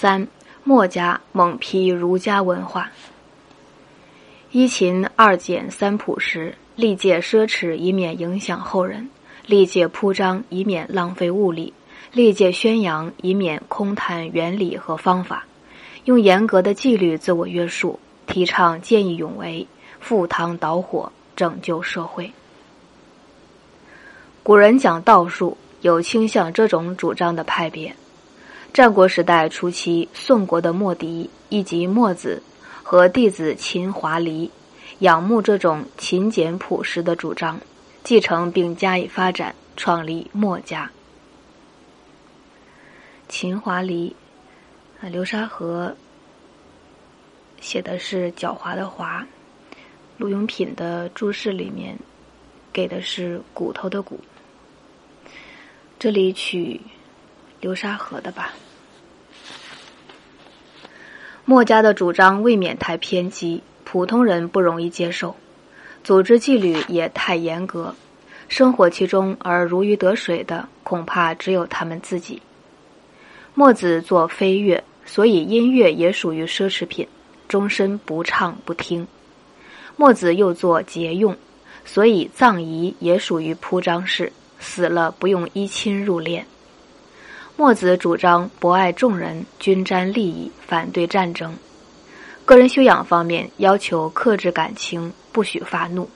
三，墨家猛批儒家文化。一勤二俭三朴实，历届奢侈以免影响后人，历届铺张以免浪费物力，历届宣扬以免空谈原理和方法，用严格的纪律自我约束，提倡见义勇为，赴汤蹈火，拯救社会。古人讲道术，有倾向这种主张的派别。战国时代初期，宋国的墨翟以及墨子。和弟子秦华黎仰慕这种勤俭朴实的主张，继承并加以发展，创立墨家。秦华黎，啊，流沙河写的是狡猾的猾，陆永品的注释里面给的是骨头的骨，这里取流沙河的吧。墨家的主张未免太偏激，普通人不容易接受；组织纪律也太严格，生活其中而如鱼得水的，恐怕只有他们自己。墨子作飞乐，所以音乐也属于奢侈品，终身不唱不听；墨子又作节用，所以葬仪也属于铺张式，死了不用依亲入殓。墨子主张博爱众人，均沾利益，反对战争。个人修养方面要求克制感情，不许发怒。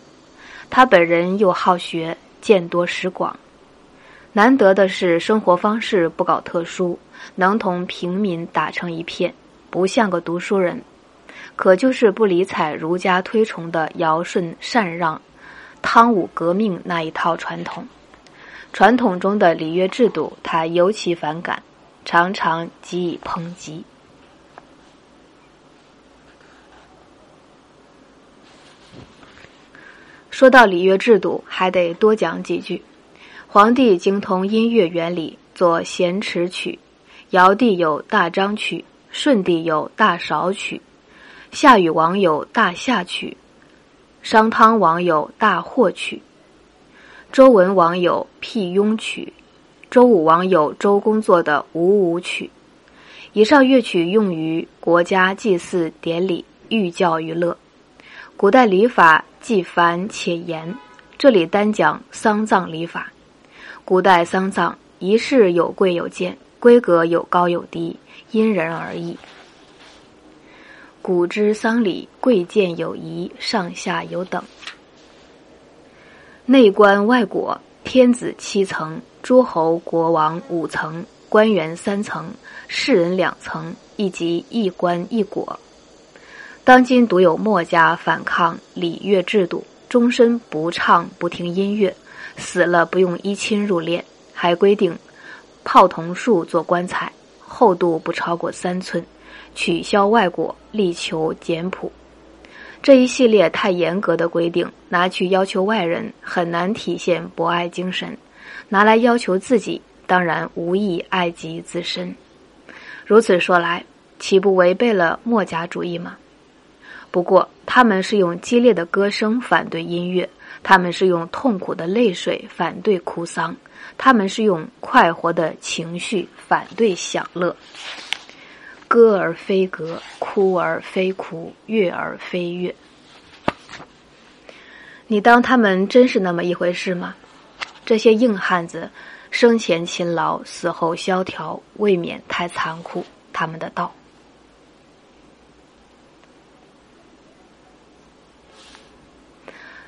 他本人又好学，见多识广。难得的是生活方式不搞特殊，能同平民打成一片，不像个读书人。可就是不理睬儒家推崇的尧舜禅让、汤武革命那一套传统。传统中的礼乐制度，他尤其反感，常常给以抨击。说到礼乐制度，还得多讲几句。皇帝精通音乐原理，作咸池曲；尧帝有大章曲，舜帝有大韶曲，夏禹王有大夏曲，商汤王有大霍曲。周文王有《辟雍曲》，周武王有周公作的《五五曲》。以上乐曲用于国家祭祀典礼、寓教于乐。古代礼法既繁且严，这里单讲丧葬礼法。古代丧葬仪式有贵有贱，规格有高有低，因人而异。古之丧礼贵贱有宜，上下有等。内官外国，天子七层，诸侯国王五层，官员三层，士人两层，以及一官一国。当今独有墨家反抗礼乐制度，终身不唱不听音乐，死了不用衣亲入殓，还规定泡桐树做棺材，厚度不超过三寸，取消外国，力求简朴。这一系列太严格的规定，拿去要求外人，很难体现博爱精神；拿来要求自己，当然无意爱及自身。如此说来，岂不违背了墨家主义吗？不过，他们是用激烈的歌声反对音乐，他们是用痛苦的泪水反对哭丧，他们是用快活的情绪反对享乐。歌而非歌，哭而非哭，乐而非乐。你当他们真是那么一回事吗？这些硬汉子，生前勤劳，死后萧条，未免太残酷。他们的道，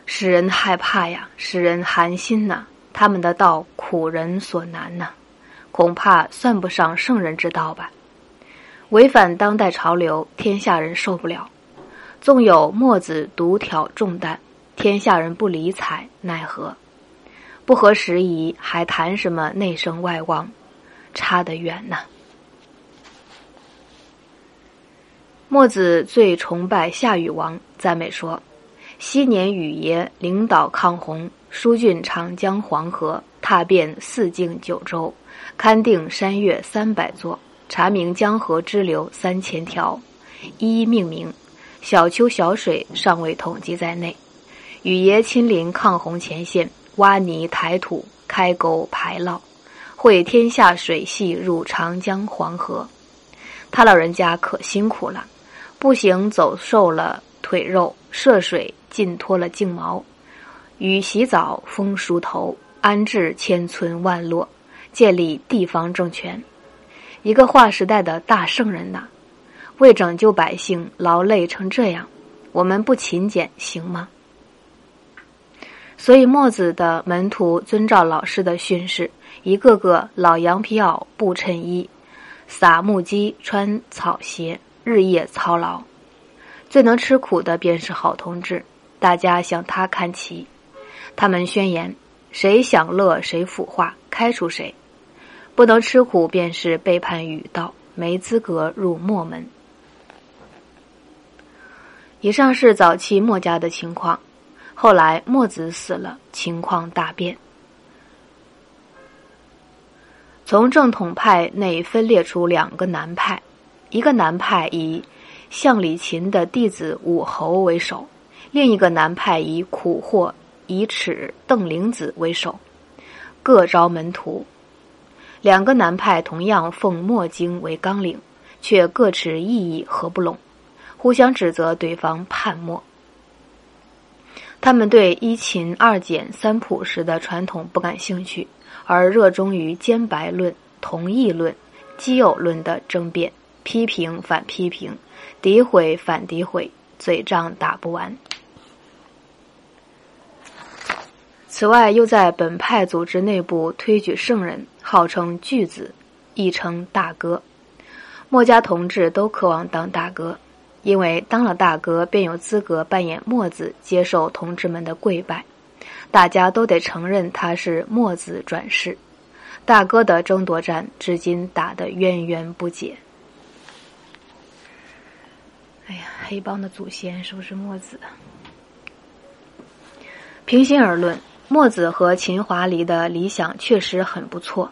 使人害怕呀，使人寒心呐。他们的道，苦人所难呐，恐怕算不上圣人之道吧。违反当代潮流，天下人受不了。纵有墨子独挑重担，天下人不理睬，奈何？不合时宜，还谈什么内圣外王？差得远呢。墨子最崇拜夏禹王，赞美说：“昔年禹爷领导抗洪，疏浚长江黄河，踏遍四境九州，勘定山岳三百座。”查明江河支流三千条，一一命名。小丘小水尚未统计在内。雨爷亲临抗洪前线，挖泥抬土，开沟排涝，汇天下水系入长江黄河。他老人家可辛苦了，步行走瘦了腿肉，涉水浸脱了净毛，雨洗澡风梳头，安置千村万落，建立地方政权，一个划时代的大圣人呐！为拯救百姓劳累成这样，我们不勤俭行吗？所以墨子的门徒遵照老师的训示，一个个老羊皮袄布衬衣。撒木屐，穿草鞋，日夜操劳。最能吃苦的便是好同志，大家向他看齐。他们宣言：谁享乐，谁腐化，开除谁。不能吃苦，便是背叛禹道，没资格入墨门。以上是早期墨家的情况，后来墨子死了，情况大变。从正统派内分裂出两个南派，一个南派以项李秦的弟子武侯为首，另一个南派以苦货以齿邓灵子为首，各招门徒。两个南派同样奉墨经为纲领，却各持异议合不拢，互相指责对方叛墨。他们对一秦二简三朴时的传统不感兴趣。而热衷于兼白论、同义论、奇偶论的争辩，批评反批评，诋毁反诋毁，嘴仗打不完。此外，又在本派组织内部推举圣人，号称巨子，亦称大哥。墨家同志都渴望当大哥，因为当了大哥，便有资格扮演墨子，接受同志们的跪拜。大家都得承认他是墨子转世，大哥的争夺战至今打得渊源不解。哎呀，黑帮的祖先是不是墨子？平心而论，墨子和秦华黎的理想确实很不错，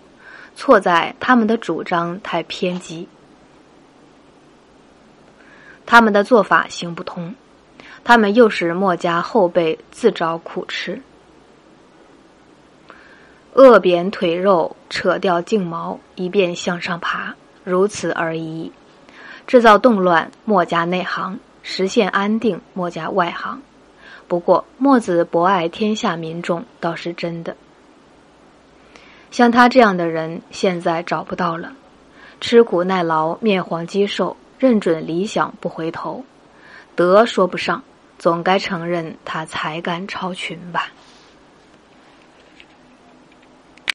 错在他们的主张太偏激，他们的做法行不通，他们又使墨家后辈自找苦吃。扼扁腿肉，扯掉颈毛，以便向上爬，如此而已。制造动乱，墨家内行；实现安定，墨家外行。不过，墨子博爱天下民众，倒是真的。像他这样的人，现在找不到了。吃苦耐劳，面黄肌瘦，认准理想不回头，德说不上，总该承认他才干超群吧。